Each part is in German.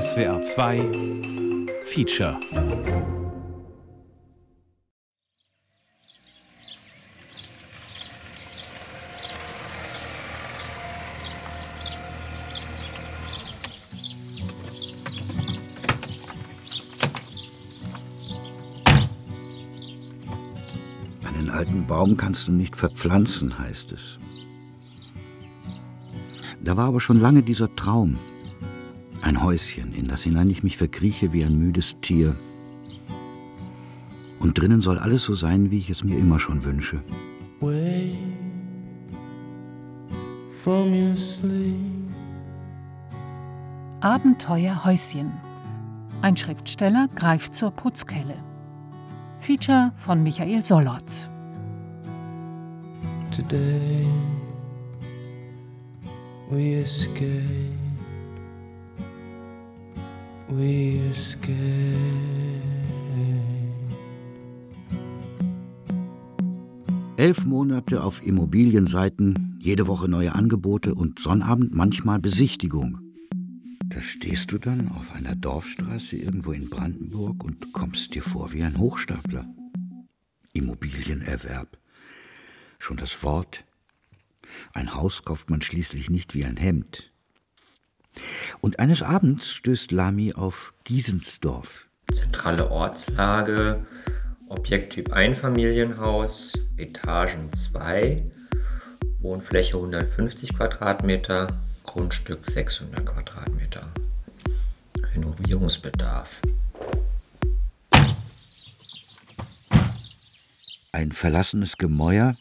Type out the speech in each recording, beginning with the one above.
SWR 2 Feature Einen alten Baum kannst du nicht verpflanzen, heißt es. Da war aber schon lange dieser Traum. Ein Häuschen, in das hinein ich mich verkrieche wie ein müdes Tier. Und drinnen soll alles so sein, wie ich es mir immer schon wünsche. Wake from your sleep. Abenteuer Häuschen. Ein Schriftsteller greift zur Putzkelle. Feature von Michael Solotz. Today we escape. We escape. Elf Monate auf Immobilienseiten, jede Woche neue Angebote und Sonnabend manchmal Besichtigung. Da stehst du dann auf einer Dorfstraße irgendwo in Brandenburg und kommst dir vor wie ein Hochstapler. Immobilienerwerb. Schon das Wort. Ein Haus kauft man schließlich nicht wie ein Hemd. Und eines Abends stößt Lami auf Giesensdorf. Zentrale Ortslage, Objekttyp Einfamilienhaus, Etagen 2, Wohnfläche 150 Quadratmeter, Grundstück 600 Quadratmeter. Renovierungsbedarf. Ein verlassenes Gemäuer,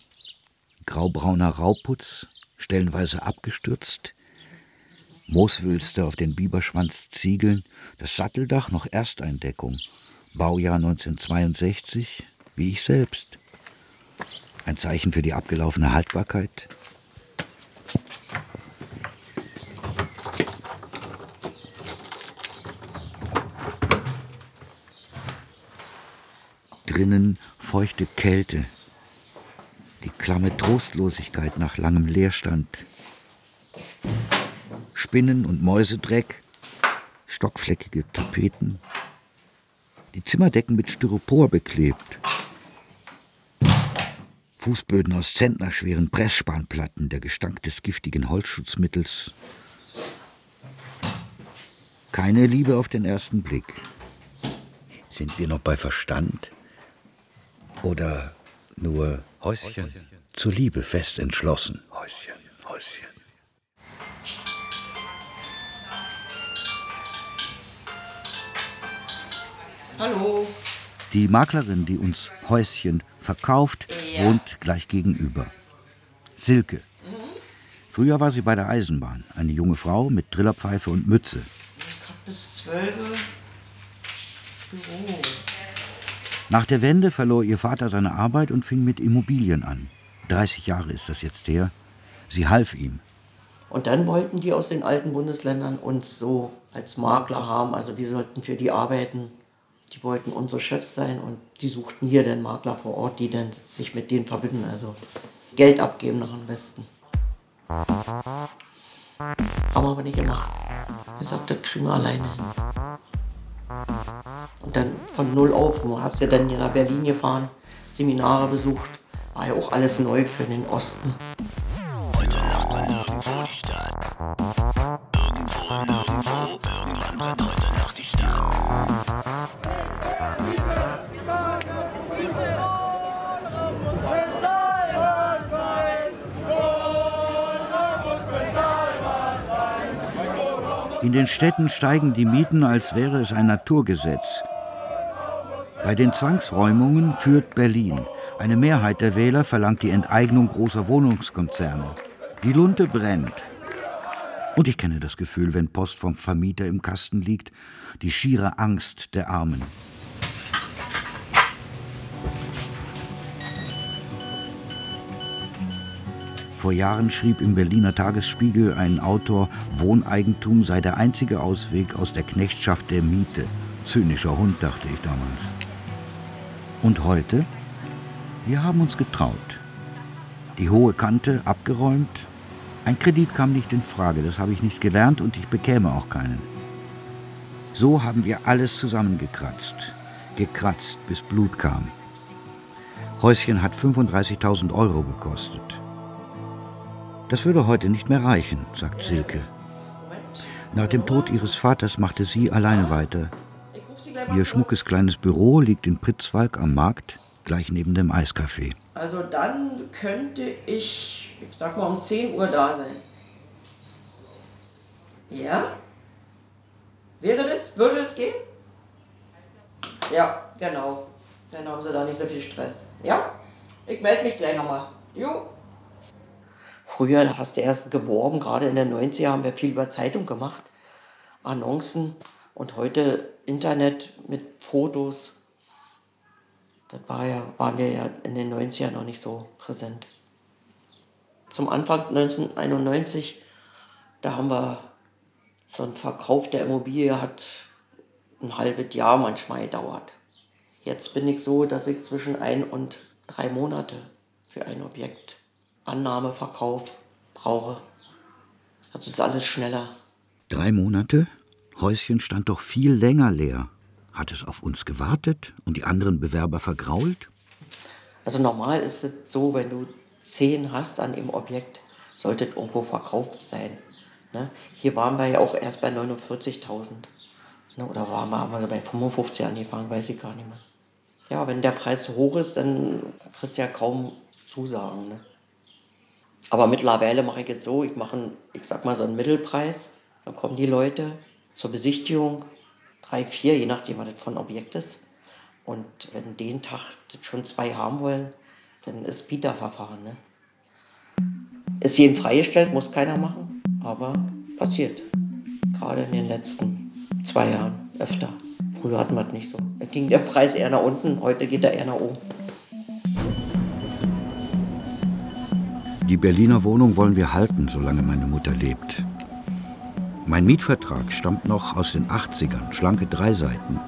graubrauner Rauputz, stellenweise abgestürzt, Mooswülste auf den Biberschwanzziegeln, das Satteldach noch Ersteindeckung, Baujahr 1962, wie ich selbst. Ein Zeichen für die abgelaufene Haltbarkeit. Drinnen feuchte Kälte, die klamme Trostlosigkeit nach langem Leerstand. Spinnen und Mäusedreck, stockfleckige Tapeten, die Zimmerdecken mit Styropor beklebt. Fußböden aus zentnerschweren Pressspanplatten, der Gestank des giftigen Holzschutzmittels. Keine Liebe auf den ersten Blick. Sind wir noch bei Verstand? Oder nur Häuschen zur Liebe fest entschlossen? Hallo. Die Maklerin, die uns Häuschen verkauft, Ja. wohnt gleich gegenüber. Silke. Früher war sie bei der Eisenbahn. Eine junge Frau mit Trillerpfeife und Mütze. Ich hab bis 12 Uhr Büro. Nach der Wende verlor ihr Vater seine Arbeit und fing mit Immobilien an. 30 Jahre ist das jetzt her. Sie half ihm. Und dann wollten die aus den alten Bundesländern uns so als Makler haben. Also wir sollten für die arbeiten. Die wollten unsere Chefs sein und die suchten hier den Makler vor Ort, die dann sich mit denen verbinden. Also Geld abgeben nach dem Westen. Haben wir aber nicht gemacht. Wir gesagt, das kriegen wir alleine hin. Und dann von null auf, du hast ja dann hier nach Berlin gefahren, Seminare besucht. War ja auch alles neu für den Osten. Heute Nacht irgendwo die Stadt. Irgendwo, nirgendwo, irgendwann brennt heute Nacht die Stadt. In den Städten steigen die Mieten, als wäre es ein Naturgesetz. Bei den Zwangsräumungen führt Berlin. Eine Mehrheit der Wähler verlangt die Enteignung großer Wohnungskonzerne. Die Lunte brennt. Und ich kenne das Gefühl, wenn Post vom Vermieter im Kasten liegt, die schiere Angst der Armen. Vor Jahren schrieb im Berliner Tagesspiegel ein Autor, Wohneigentum sei der einzige Ausweg aus der Knechtschaft der Miete. Zynischer Hund, dachte ich damals. Und heute? Wir haben uns getraut. Die hohe Kante abgeräumt. Ein Kredit kam nicht in Frage, das habe ich nicht gelernt und ich bekäme auch keinen. So haben wir alles zusammengekratzt. Gekratzt, bis Blut kam. Häuschen hat 35.000 Euro gekostet. Das würde heute nicht mehr reichen, sagt Silke. Nach dem Tod ihres Vaters machte sie alleine weiter. Ihr schmuckes kleines Büro liegt in Pritzwalk am Markt, gleich neben dem Eiscafé. Also dann könnte ich, ich sag mal, um 10 Uhr da sein. Ja? Wäre das, würde das gehen? Ja, genau. Dann haben sie da nicht so viel Stress. Ja? Ich melde mich gleich nochmal. Jo. Früher hast du erst geworben, gerade in den 90er haben wir viel über Zeitung gemacht, Annoncen und heute Internet mit Fotos. Das war ja, waren wir ja in den 90er noch nicht so präsent. Zum Anfang 1991, da haben wir so einen Verkauf der Immobilie hat ein halbes Jahr manchmal gedauert. Jetzt bin ich so, dass ich zwischen ein und drei Monate für ein Objekt Annahme, Verkauf brauche. Also ist alles schneller. Drei Monate? Häuschen stand doch viel länger leer. Hat es auf uns gewartet und die anderen Bewerber vergrault? Also normal ist es so, wenn du zehn hast an dem Objekt, sollte es irgendwo verkauft sein. Ne? Hier waren wir ja auch erst bei 49.000. Ne? Oder waren wir, haben wir bei 55 angefangen, weiß ich gar nicht mehr. Ja, wenn der Preis zu hoch ist, dann kriegst du ja kaum Zusagen. Ne? Aber mittlerweile mache ich jetzt so, ich mache, ich sag mal so einen Mittelpreis. Dann kommen die Leute zur Besichtigung, drei, vier, je nachdem, was das von Objekt ist. Und wenn den Tag das schon zwei haben wollen, dann ist Bieterverfahren. Ne? Ist jedem freigestellt, muss keiner machen, aber passiert. Gerade in den letzten zwei Jahren öfter. Früher hatten wir es nicht so. Da ging der Preis eher nach unten, heute geht er eher nach oben. Die Berliner Wohnung wollen wir halten, solange meine Mutter lebt. Mein Mietvertrag stammt noch aus den 80ern, schlanke drei Seiten.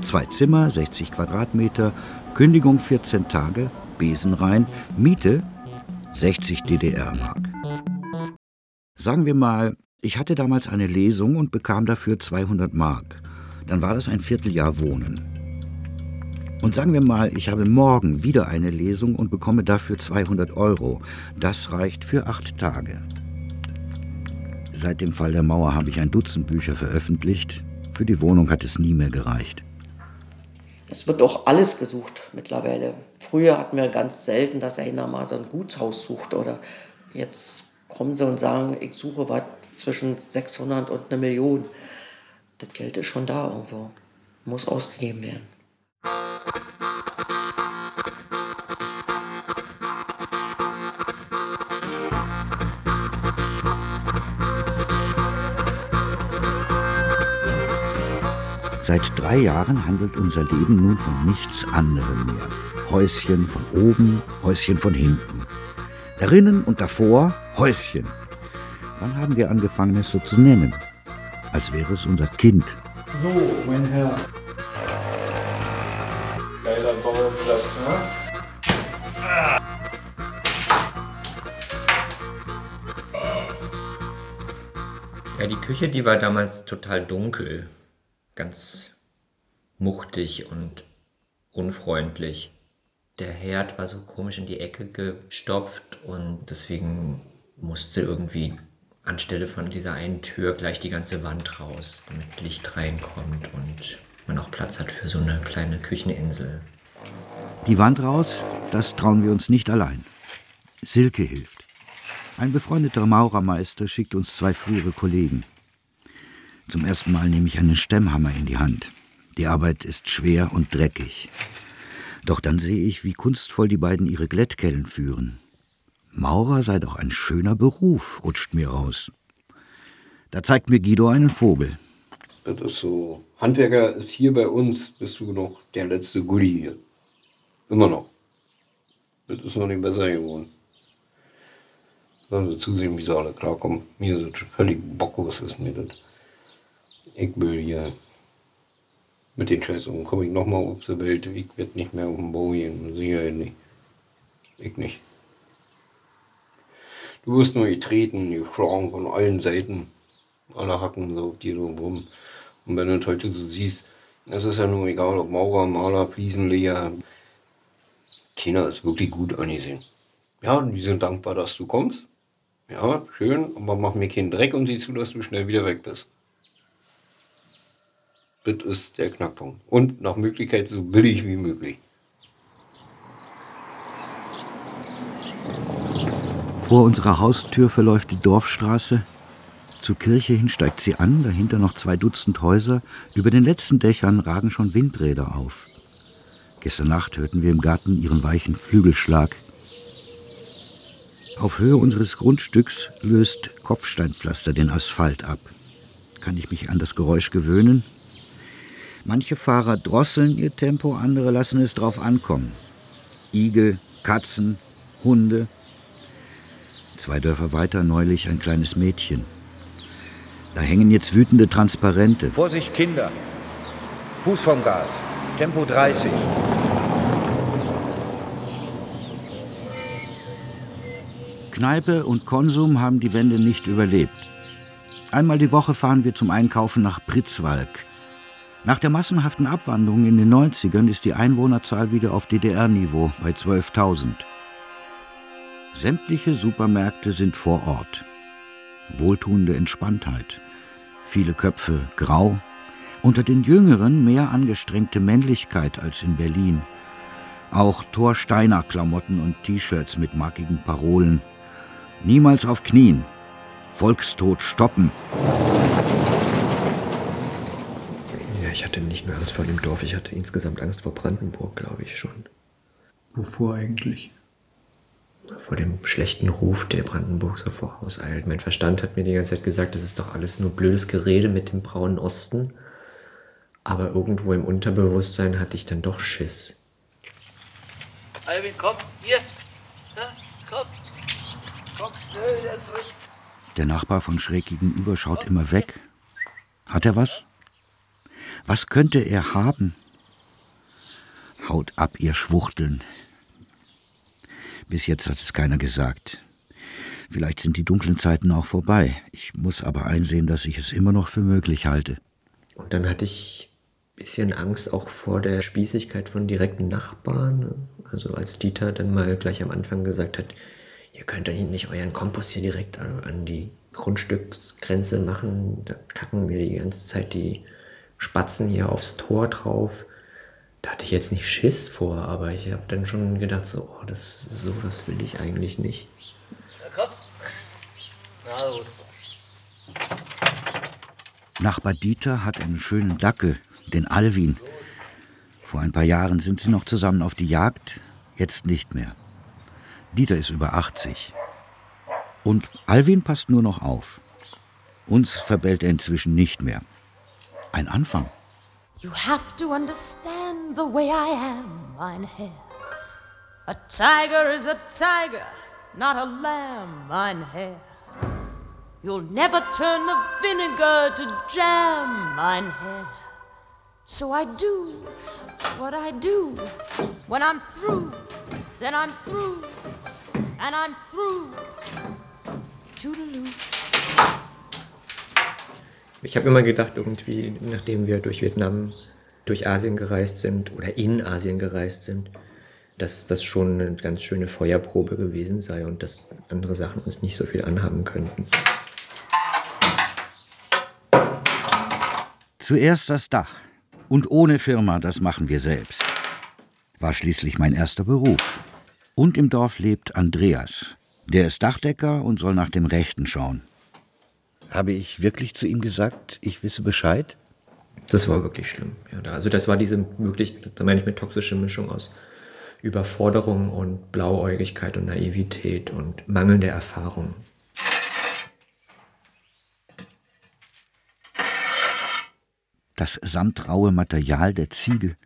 Zwei Zimmer, 60 Quadratmeter, Kündigung 14 Tage, Besen rein, Miete 60 DDR-Mark. Sagen wir mal, ich hatte damals eine Lesung und bekam dafür 200 Mark. Dann war das ein Vierteljahr Wohnen. Und sagen wir mal, ich habe morgen wieder eine Lesung und bekomme dafür 200 Euro. Das reicht für acht Tage. Seit dem Fall der Mauer habe ich ein Dutzend Bücher veröffentlicht. Für die Wohnung hat es nie mehr gereicht. Es wird auch alles gesucht mittlerweile. Früher hatten wir ganz selten, dass einer mal so ein Gutshaus sucht oder jetzt kommen sie und sagen, ich suche was zwischen 600 und eine Million. Das Geld ist schon da irgendwo, muss ausgegeben werden. Seit drei Jahren handelt unser Leben nun von nichts anderem mehr. Häuschen von oben, Häuschen von hinten. Darinnen und davor Häuschen. Wann haben wir angefangen, es so zu nennen? Als wäre es unser Kind. So, mein Herr. Geiler Bauernplatz, ne? Ja, die Küche, die war damals total dunkel. Ganz muchtig und unfreundlich. Der Herd war so komisch in die Ecke gestopft und deswegen musste irgendwie anstelle von dieser einen Tür gleich die ganze Wand raus, damit Licht reinkommt und man auch Platz hat für so eine kleine Kücheninsel. Die Wand raus, das trauen wir uns nicht allein. Silke hilft. Ein befreundeter Maurermeister schickt uns zwei frühere Kollegen. Zum ersten Mal nehme ich einen Stemmhammer in die Hand. Die Arbeit ist schwer und dreckig. Doch dann sehe ich, wie kunstvoll die beiden ihre Glättkellen führen. Maurer sei doch ein schöner Beruf, rutscht mir raus. Da zeigt mir Guido einen Vogel. Das ist so. Handwerker ist hier bei uns, bist du noch der letzte Goodie hier. Immer noch. Das ist noch nicht besser geworden. Sollen sie zusehen, wie sie alle klarkommen. Mir ist das völlig bocklos, ist mir das. Ich will hier mit den Scheißungen komme ich nochmal auf die Welt. Ich werde nicht mehr auf den Bau gehen, sicher nicht. Ich nicht. Du wirst nur getreten, geschlagen von allen Seiten. Alle hacken so auf dir so rum. Und wenn du das heute so siehst, das ist ja nun egal, ob Maurer, Maler, Fliesenleger. Keiner ist wirklich gut angesehen. Ja, die sind dankbar, dass du kommst. Ja, schön, aber mach mir keinen Dreck und sieh zu, dass du schnell wieder weg bist. Das ist der Knackpunkt. Und nach Möglichkeit so billig wie möglich. Vor unserer Haustür verläuft die Dorfstraße. Zur Kirche hin steigt sie an, dahinter noch zwei Dutzend Häuser. Über den letzten Dächern ragen schon Windräder auf. Gestern Nacht hörten wir im Garten ihren weichen Flügelschlag. Auf Höhe unseres Grundstücks löst Kopfsteinpflaster den Asphalt ab. Kann ich mich an das Geräusch gewöhnen? Manche Fahrer drosseln ihr Tempo, andere lassen es drauf ankommen. Igel, Katzen, Hunde. Zwei Dörfer weiter neulich ein kleines Mädchen. Da hängen jetzt wütende Transparente. Vorsicht, Kinder! Fuß vom Gas. Tempo 30. Kneipe und Konsum haben die Wende nicht überlebt. Einmal die Woche fahren wir zum Einkaufen nach Pritzwalk. Nach der massenhaften Abwanderung in den 90ern ist die Einwohnerzahl wieder auf DDR-Niveau bei 12.000. Sämtliche Supermärkte sind vor Ort. Wohltuende Entspanntheit. Viele Köpfe grau. Unter den Jüngeren mehr angestrengte Männlichkeit als in Berlin. Auch Thor Steiner Klamotten und T-Shirts mit markigen Parolen. Niemals auf Knien. Volkstod stoppen. Ich hatte nicht nur Angst vor dem Dorf, ich hatte insgesamt Angst vor Brandenburg, glaube ich schon. Wovor eigentlich? Vor dem schlechten Ruf, der Brandenburg so vorauseilt. Mein Verstand hat mir die ganze Zeit gesagt, das ist doch alles nur blödes Gerede mit dem braunen Osten. Aber irgendwo im Unterbewusstsein hatte ich dann doch Schiss. Alvin, komm, hier. Komm. Komm, schnell, der ist drin. Der Nachbar von schräg gegenüber schaut immer weg. Hat er was? Was könnte er haben? Haut ab, ihr Schwuchteln. Bis jetzt hat es keiner gesagt. Vielleicht sind die dunklen Zeiten auch vorbei. Ich muss aber einsehen, dass ich es immer noch für möglich halte. Und dann hatte ich ein bisschen Angst auch vor der Spießigkeit von direkten Nachbarn. Also als Dieter dann mal gleich am Anfang gesagt hat, ihr könnt doch nicht euren Kompost hier direkt an die Grundstücksgrenze machen. Da kacken mir die ganze Zeit die Spatzen hier aufs Tor drauf. Da hatte ich jetzt nicht Schiss vor, aber ich habe dann schon gedacht, so, oh, das, sowas will ich eigentlich nicht. Ja, komm. Na gut. Nachbar Dieter hat einen schönen Dackel, den Alwin. Vor ein paar Jahren sind sie noch zusammen auf die Jagd, jetzt nicht mehr. Dieter ist über 80. Und Alwin passt nur noch auf. Uns verbellt er inzwischen nicht mehr. Ein Anfang. You have to understand the way I am, mein Herr. A tiger is a tiger, not a lamb, mein Herr. You'll never turn the vinegar to jam, mein Herr. So I do what I do. When I'm through, then I'm through. And I'm through. Toodaloo. Ich habe immer gedacht, irgendwie, nachdem wir durch Vietnam, durch Asien gereist sind oder in Asien gereist sind, dass das schon eine ganz schöne Feuerprobe gewesen sei und dass andere Sachen uns nicht so viel anhaben könnten. Zuerst das Dach. Und ohne Firma, das machen wir selbst. War schließlich mein erster Beruf. Und im Dorf lebt Andreas. Der ist Dachdecker und soll nach dem Rechten schauen. Habe ich wirklich zu ihm gesagt, ich wisse Bescheid? Das war wirklich schlimm. Ja, also das war diese wirklich, da meine ich mit toxische Mischung aus Überforderung und Blauäugigkeit und Naivität und mangelnde Erfahrung. Das samtraue Material der Ziegel,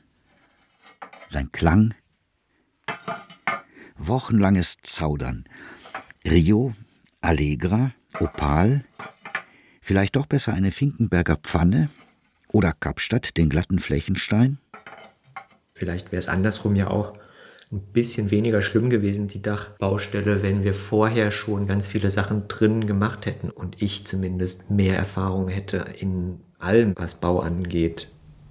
sein Klang, wochenlanges Zaudern. Rio, Allegra, Opal, vielleicht doch besser eine Finkenberger Pfanne oder Kapstadt, den glatten Flächenstein? Vielleicht wäre es andersrum ja auch ein bisschen weniger schlimm gewesen, die Dachbaustelle, wenn wir vorher schon ganz viele Sachen drin gemacht hätten und ich zumindest mehr Erfahrung hätte in allem, was Bau angeht.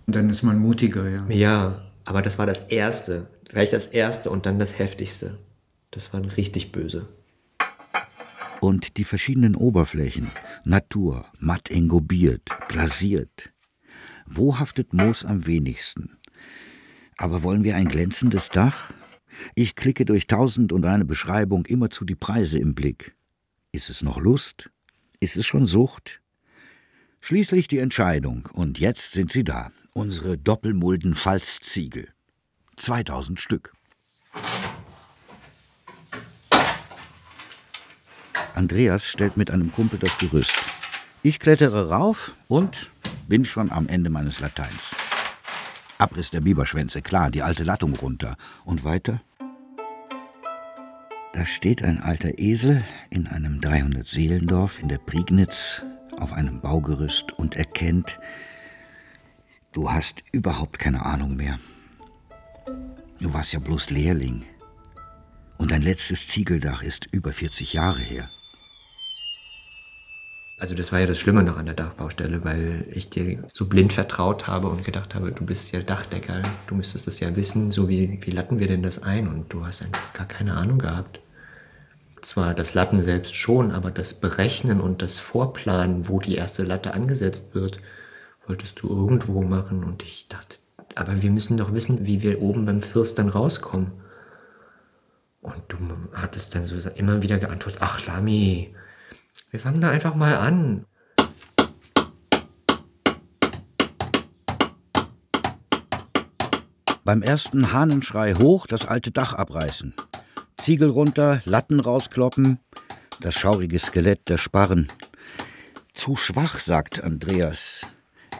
Dann ist man mutiger, ja. Ja, aber das war das Erste. Gleich das Erste und dann das Heftigste. Das war richtig böse. Und die verschiedenen Oberflächen, Natur, matt engobiert, glasiert. Wo haftet Moos am wenigsten? Aber wollen wir ein glänzendes Dach? Ich klicke durch tausend und eine Beschreibung immerzu die Preise im Blick. Ist es noch Lust? Ist es schon Sucht? Schließlich die Entscheidung, und jetzt sind sie da, unsere doppelmulden Falzziegel. 2000 Stück. Andreas stellt mit einem Kumpel das Gerüst. Ich klettere rauf und bin schon am Ende meines Lateins. Abriss der Biberschwänze, klar, die alte Lattung runter. Und weiter? Da steht ein alter Esel in einem 300-Seelendorf in der Prignitz auf einem Baugerüst und erkennt, du hast überhaupt keine Ahnung mehr. Du warst ja bloß Lehrling. Und dein letztes Ziegeldach ist über 40 Jahre her. Also das war ja das Schlimme noch an der Dachbaustelle, weil ich dir so blind vertraut habe und gedacht habe, du bist ja Dachdecker, du müsstest das ja wissen, so wie, wie latten wir denn das ein? Und du hast einfach gar keine Ahnung gehabt. Zwar das Latten selbst schon, aber das Berechnen und das Vorplanen, wo die erste Latte angesetzt wird, wolltest du irgendwo machen. Und ich dachte, aber wir müssen doch wissen, wie wir oben beim Fürst dann rauskommen. Und du hattest dann so immer wieder geantwortet, ach Lami, wir fangen da einfach mal an. Beim ersten Hahnenschrei hoch das alte Dach abreißen. Ziegel runter, Latten rauskloppen, das schaurige Skelett der Sparren. Zu schwach, sagt Andreas.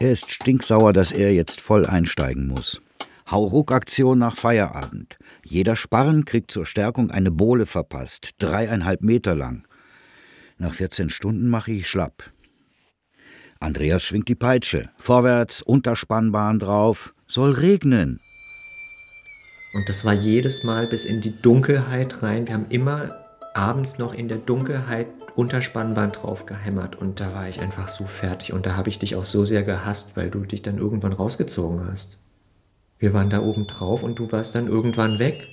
Er ist stinksauer, dass er jetzt voll einsteigen muss. Hauruck-Aktion nach Feierabend. Jeder Sparren kriegt zur Stärkung eine Bohle verpasst, dreieinhalb Meter lang. Nach 14 Stunden mache ich schlapp. Andreas schwingt die Peitsche. Vorwärts, Unterspannbahn drauf. Soll regnen. Und das war jedes Mal bis in die Dunkelheit rein. Wir haben immer abends noch in der Dunkelheit Unterspannbahn drauf gehämmert. Und da war ich einfach so fertig. Und da habe ich dich auch so sehr gehasst, weil du dich dann irgendwann rausgezogen hast. Wir waren da oben drauf und du warst dann irgendwann weg.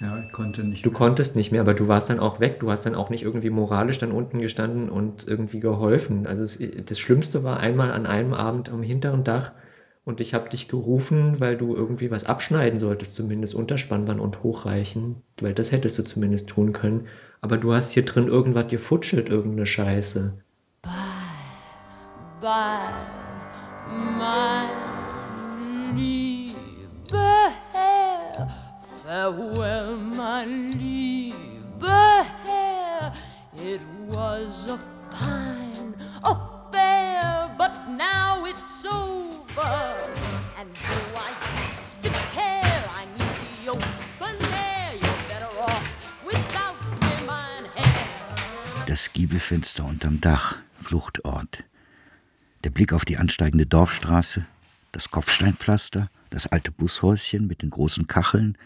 Ja, ich konnte nicht. Du konntest nicht mehr, aber du warst dann auch weg. Du hast dann auch nicht irgendwie moralisch dann unten gestanden und irgendwie geholfen. Also es, das Schlimmste war einmal an einem Abend am hinteren Dach und ich habe dich gerufen, weil du irgendwie was abschneiden solltest, zumindest Unterspannband und hochreichen, weil das hättest du zumindest tun können. Aber du hast hier drin irgendwas gefutschelt, irgendeine Scheiße. Bye, bye, my Herr. Farewell, my liebe Herr. It was a fine affair, but now it's over. And though I used to care, I need the open air. You're better off without me, mein Herr. Das Giebelfenster unterm Dach, Fluchtort. Der Blick auf die ansteigende Dorfstraße, das Kopfsteinpflaster, das alte Bushäuschen mit den großen Kacheln,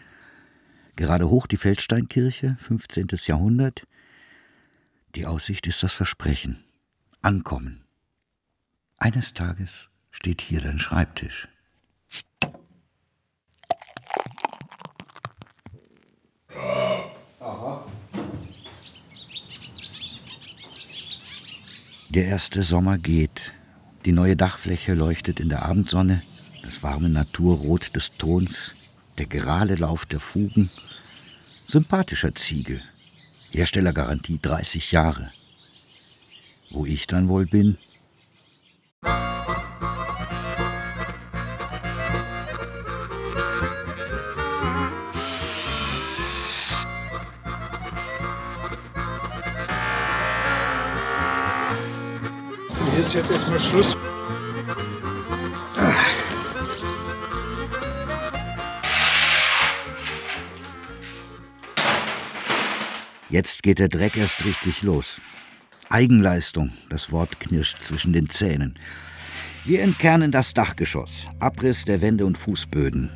gerade hoch die Feldsteinkirche, 15. Jahrhundert. Die Aussicht ist das Versprechen. Ankommen. Eines Tages steht hier dein Schreibtisch. Der erste Sommer geht. Die neue Dachfläche leuchtet in der Abendsonne, das warme Naturrot des Tons, der gerade Lauf der Fugen. Sympathischer Ziegel. Herstellergarantie 30 Jahre. Wo ich dann wohl bin? Hier ist jetzt erstmal Schluss. Jetzt geht der Dreck erst richtig los. Eigenleistung, das Wort knirscht zwischen den Zähnen. Wir entkernen das Dachgeschoss, Abriss der Wände und Fußböden.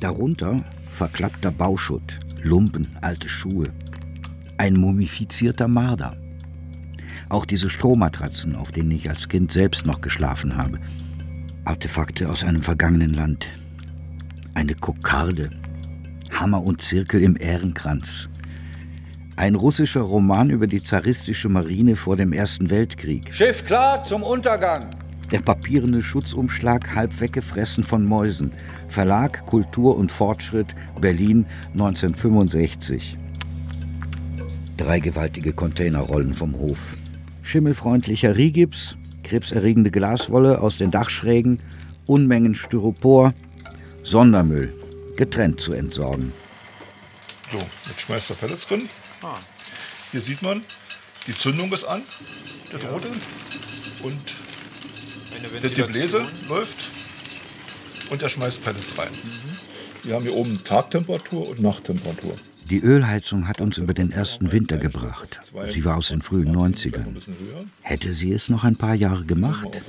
Darunter verklappter Bauschutt, Lumpen, alte Schuhe. Ein mumifizierter Marder. Auch diese Strohmatratzen, auf denen ich als Kind selbst noch geschlafen habe. Artefakte aus einem vergangenen Land. Eine Kokarde. Hammer und Zirkel im Ehrenkranz. Ein russischer Roman über die zaristische Marine vor dem Ersten Weltkrieg. Schiff klar zum Untergang. Der papierende Schutzumschlag halb weggefressen von Mäusen. Verlag Kultur und Fortschritt, Berlin 1965. Drei gewaltige Container rollen vom Hof. Schimmelfreundlicher Rigips, krebserregende Glaswolle aus den Dachschrägen, Unmengen Styropor, Sondermüll, getrennt zu entsorgen. So, jetzt schmeißt er Pellets drin. Hier sieht man, die Zündung ist an, der Drohte. Und der Gebläse läuft und er schmeißt Pellets rein. Wir haben hier oben Tagtemperatur und Nachttemperatur. Die Ölheizung hat uns über den ersten Winter gebracht. Sie war aus den frühen 90ern. Hätte sie es noch ein paar Jahre gemacht?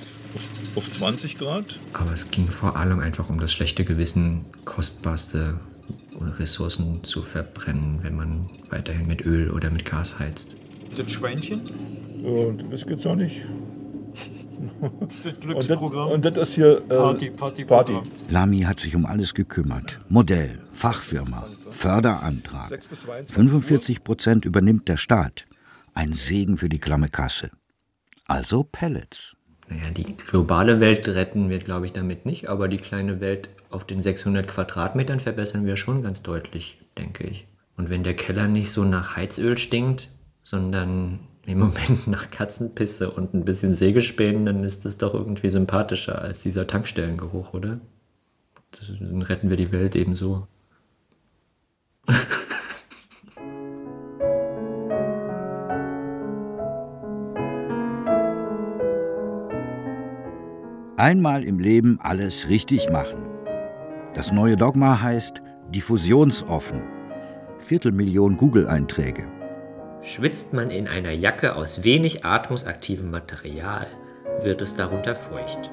Auf 20 Grad. Aber es ging vor allem einfach um das schlechte Gewissen, kostbarste Ressourcen zu verbrennen, wenn man weiterhin mit Öl oder mit Gas heizt. Das Schweinchen? Und das geht's auch nicht. Das Glücksprogramm. Und das, und das ist hier äh, Party, Party, Party. Lamy hat sich um alles gekümmert. Modell, Fachfirma, Förderantrag. 45 Prozent übernimmt der Staat. Ein Segen für die klamme Kasse. Also Pellets. Naja, die globale Welt retten wir, glaube ich, damit nicht, aber die kleine Welt auf den 600 Quadratmetern verbessern wir schon ganz deutlich, denke ich. Und wenn der Keller nicht so nach Heizöl stinkt, sondern im Moment nach Katzenpisse und ein bisschen Sägespänen, dann ist das doch irgendwie sympathischer als dieser Tankstellengeruch, oder? Das, dann retten wir die Welt eben so. Einmal im Leben alles richtig machen. Das neue Dogma heißt diffusionsoffen. Viertelmillion Google-Einträge. Schwitzt man in einer Jacke aus wenig atmungsaktivem Material, wird es darunter feucht.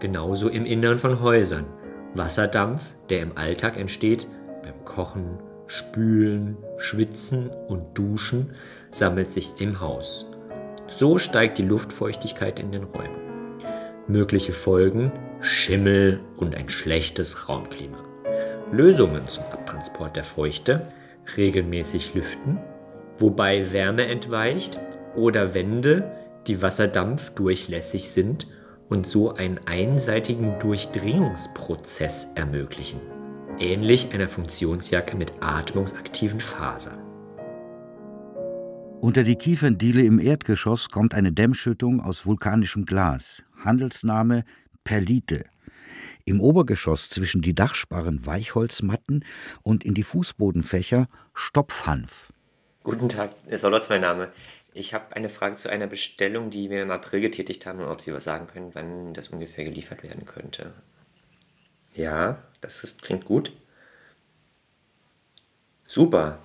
Genauso im Innern von Häusern. Wasserdampf, der im Alltag entsteht, beim Kochen, Spülen, Schwitzen und Duschen, sammelt sich im Haus. So steigt die Luftfeuchtigkeit in den Räumen. Mögliche Folgen Schimmel und ein schlechtes Raumklima. Lösungen zum Abtransport der Feuchte regelmäßig lüften, wobei Wärme entweicht oder Wände, die Wasserdampf durchlässig sind und so einen einseitigen Durchdringungsprozess ermöglichen, ähnlich einer Funktionsjacke mit atmungsaktiven Fasern. Unter die Kieferndiele im Erdgeschoss kommt eine Dämmschüttung aus vulkanischem Glas. Handelsname Perlite. Im Obergeschoss zwischen die Dachsparren Weichholzmatten und in die Fußbodenfächer Stopfhanf. Guten Tag, Herr Solotz, mein Name. Ich habe eine Frage zu einer Bestellung, die wir im April getätigt haben und ob Sie was sagen können, wann das ungefähr geliefert werden könnte. Ja, das ist, klingt gut. Super.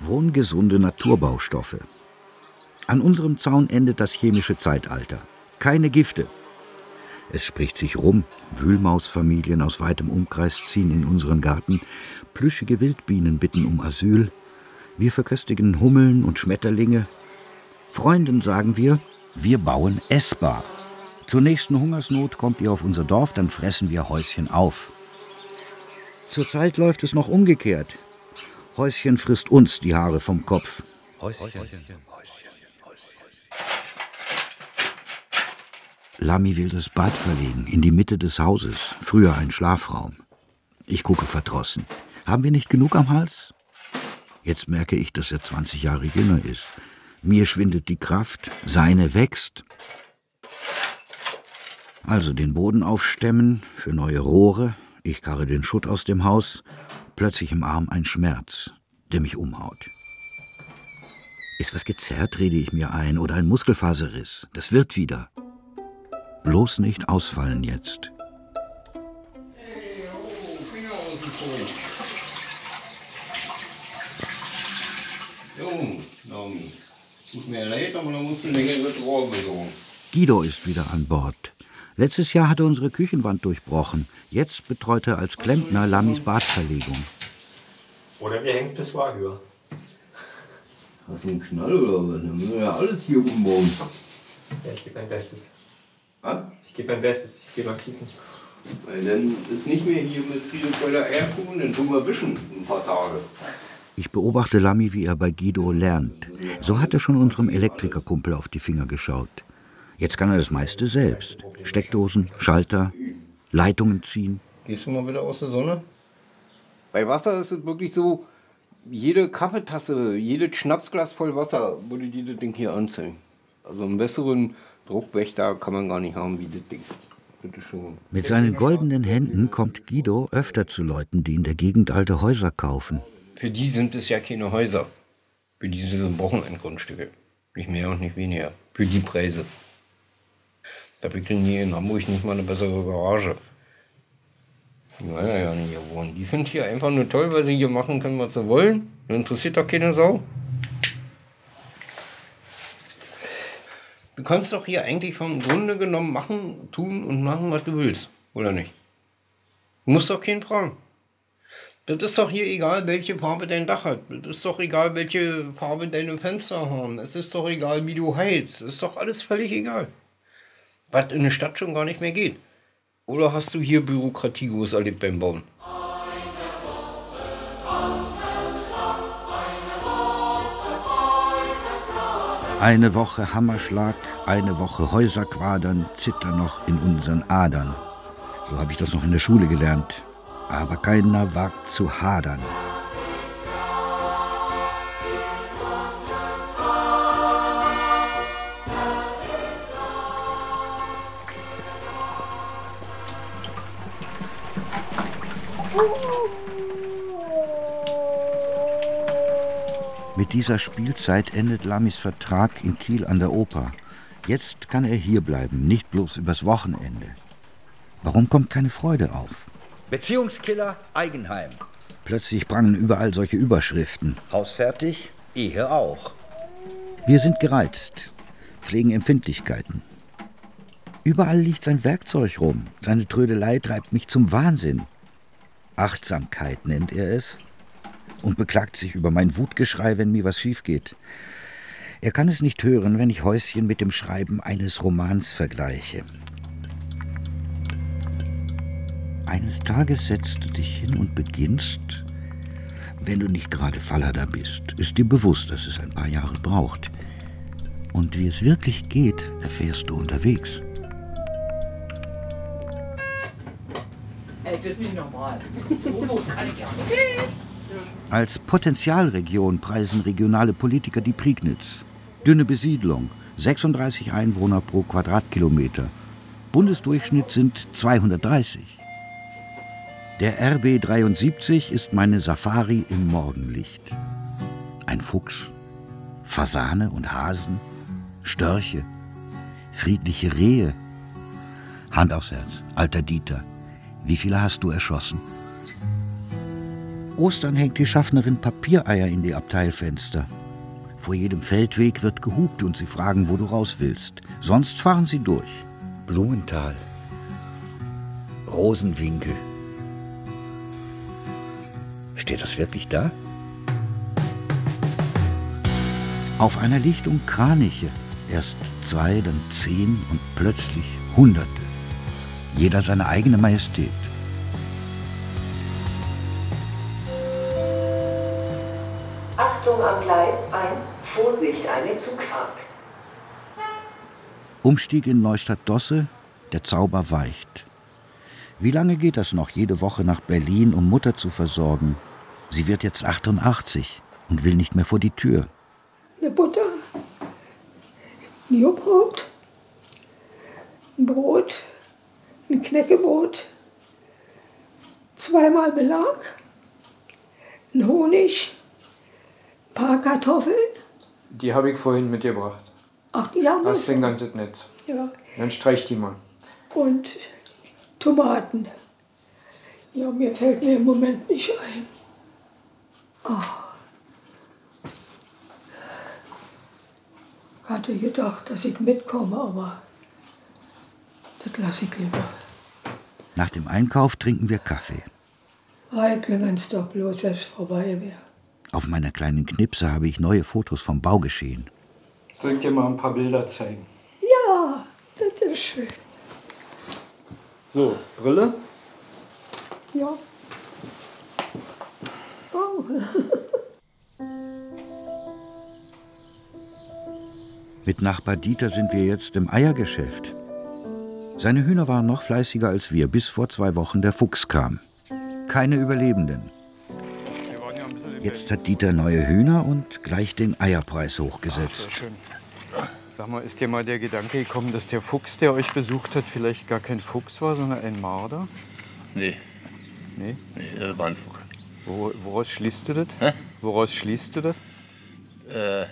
Wohngesunde Naturbaustoffe. An unserem Zaun endet das chemische Zeitalter. Keine Gifte. Es spricht sich rum, Wühlmausfamilien aus weitem Umkreis ziehen in unseren Garten, plüschige Wildbienen bitten um Asyl, wir verköstigen Hummeln und Schmetterlinge. Freunden sagen wir, wir bauen essbar. Zur nächsten Hungersnot kommt ihr auf unser Dorf, dann fressen wir Häuschen auf. Zurzeit läuft es noch umgekehrt. Häuschen frisst uns die Haare vom Kopf. Häuschen. Lamy will das Bad verlegen, in die Mitte des Hauses, früher ein Schlafraum. Ich gucke verdrossen. Haben wir nicht genug am Hals? Jetzt merke ich, dass er 20 Jahre jünger ist. Mir schwindet die Kraft, seine wächst. Also den Boden aufstemmen für neue Rohre, ich karre den Schutt aus dem Haus, plötzlich im Arm ein Schmerz, der mich umhaut. Ist was gezerrt, rede ich mir ein, oder ein Muskelfaserriss. Das wird wieder. Bloß nicht ausfallen jetzt. Tut mir leid, aber da musst du längere Rohr besorgen. Guido ist wieder an Bord. Letztes Jahr hat er unsere Küchenwand durchbrochen. Jetzt betreut er als Klempner Lamis Badverlegung. Oder wir hängen das Pissoir höher. Hast du einen Knall oder was? Dann müssen wir ja alles hier umbauen. Ja, ich gebe mein Bestes. Ah? Ich gebe mein Bestes, ich gehe mal kicken. Weil dann ist nicht mehr hier mit Friedevoller Eierkuchen, dann tun wir wischen ein paar Tage. Ich beobachte Lamy, wie er bei Guido lernt. So hat er schon unserem Elektrikerkumpel auf die Finger geschaut. Jetzt kann er das meiste selbst. Steckdosen, Schalter, Leitungen ziehen. Gehst du mal wieder aus der Sonne? Bei Wasser ist es wirklich so, jede Kaffeetasse, jedes Schnapsglas voll Wasser würde dir das Ding hier anzeigen. Also einen besseren Druckwächter kann man gar nicht haben wie das Ding. Mit seinen goldenen Händen kommt Guido öfter zu Leuten, die in der Gegend alte Häuser kaufen. Für die sind es ja keine Häuser. Für die sind es Wochenendgrundstücke. Nicht mehr und nicht weniger. Für die Preise. Da wickeln die in Hamburg nicht mal eine bessere Garage. Die wollen ja nicht hier wohnen. Die finden hier einfach nur toll, weil sie hier machen können, was sie wollen. Das interessiert doch keine Sau. Du kannst doch hier eigentlich vom Grunde genommen machen, tun und machen, was du willst. Oder nicht? Du musst doch keinen fragen. Das ist doch hier egal, welche Farbe dein Dach hat. Das ist doch egal, welche Farbe deine Fenster haben. Es ist doch egal, wie du heizt. Es ist doch alles völlig egal. Was in der Stadt schon gar nicht mehr geht. Oder hast du hier Bürokratie groß erlebt beim Bauen? Eine Woche Hammerschlag, eine Woche Häuserquadern zittern noch in unseren Adern. So habe ich das noch in der Schule gelernt. Aber keiner wagt zu hadern. Mit dieser Spielzeit endet Lamis Vertrag in Kiel an der Oper. Jetzt kann er hier bleiben, nicht bloß übers Wochenende. Warum kommt keine Freude auf? Beziehungskiller Eigenheim. Plötzlich prangen überall solche Überschriften. Haus fertig, Ehe auch. Wir sind gereizt, pflegen Empfindlichkeiten. Überall liegt sein Werkzeug rum. Seine Trödelei treibt mich zum Wahnsinn. Achtsamkeit nennt er es und beklagt sich über mein Wutgeschrei, wenn mir was schief geht. Er kann es nicht hören, wenn ich Häuschen mit dem Schreiben eines Romans vergleiche. Eines Tages setzt du dich hin und beginnst, wenn du nicht gerade Fallada bist, ist dir bewusst, dass es ein paar Jahre braucht. Und wie es wirklich geht, erfährst du unterwegs. Ey, das ist nicht normal. So, so kann ich ja. Tschüss. Als Potenzialregion preisen regionale Politiker die Prignitz. Dünne Besiedlung, 36 Einwohner pro Quadratkilometer. Bundesdurchschnitt sind 230. Der RB 73 ist meine Safari im Morgenlicht. Ein Fuchs, Fasane und Hasen, Störche, friedliche Rehe. Hand aufs Herz, alter Dieter, wie viele hast du erschossen? Ostern hängt die Schaffnerin Papiereier in die Abteilfenster. Vor jedem Feldweg wird gehupt und sie fragen, wo du raus willst. Sonst fahren sie durch. Blumenthal. Rosenwinkel. Steht das wirklich da? Auf einer Lichtung Kraniche. Erst zwei, dann zehn und plötzlich Hunderte. Jeder seine eigene Majestät. Achtung am Gleis 1, Vorsicht, eine Zugfahrt. Umstieg in Neustadt-Dosse, der Zauber weicht. Wie lange geht das noch, jede Woche nach Berlin, um Mutter zu versorgen? Sie wird jetzt 88 und will nicht mehr vor die Tür. Eine Butter, ein Joghurt, ein Brot, ein Knäckebrot, zweimal Belag, ein Honig, ein paar Kartoffeln. Die habe ich vorhin mitgebracht. Ach, die haben wir Hast du ein schon. ganzes Netz. Ja, Dann streich die mal. und Tomaten. Ja, mir fällt mir im Moment nicht ein. Ich hatte gedacht, dass ich mitkomme, aber das lasse ich lieber. Nach dem Einkauf trinken wir Kaffee. Heikle, wenn es doch bloß erst vorbei wäre. Auf meiner kleinen Knipse habe ich neue Fotos vom Baugeschehen. Soll ich dir mal ein paar Bilder zeigen? Ja, das ist schön. So, Brille? Ja. Oh. Mit Nachbar Dieter sind wir jetzt im Eiergeschäft. Seine Hühner waren noch fleißiger als wir, bis vor zwei Wochen der Fuchs kam. Keine Überlebenden. Jetzt hat Dieter neue Hühner und gleich den Eierpreis hochgesetzt. Ach, schön. Sag mal, ist dir mal der Gedanke gekommen, dass der Fuchs, der euch besucht hat, vielleicht gar kein Fuchs war, sondern ein Marder? Nee. Nee? Nee, das war ein Fuchs. Wo, woraus schließt du das? Hä? Woraus schließt du das? Äh,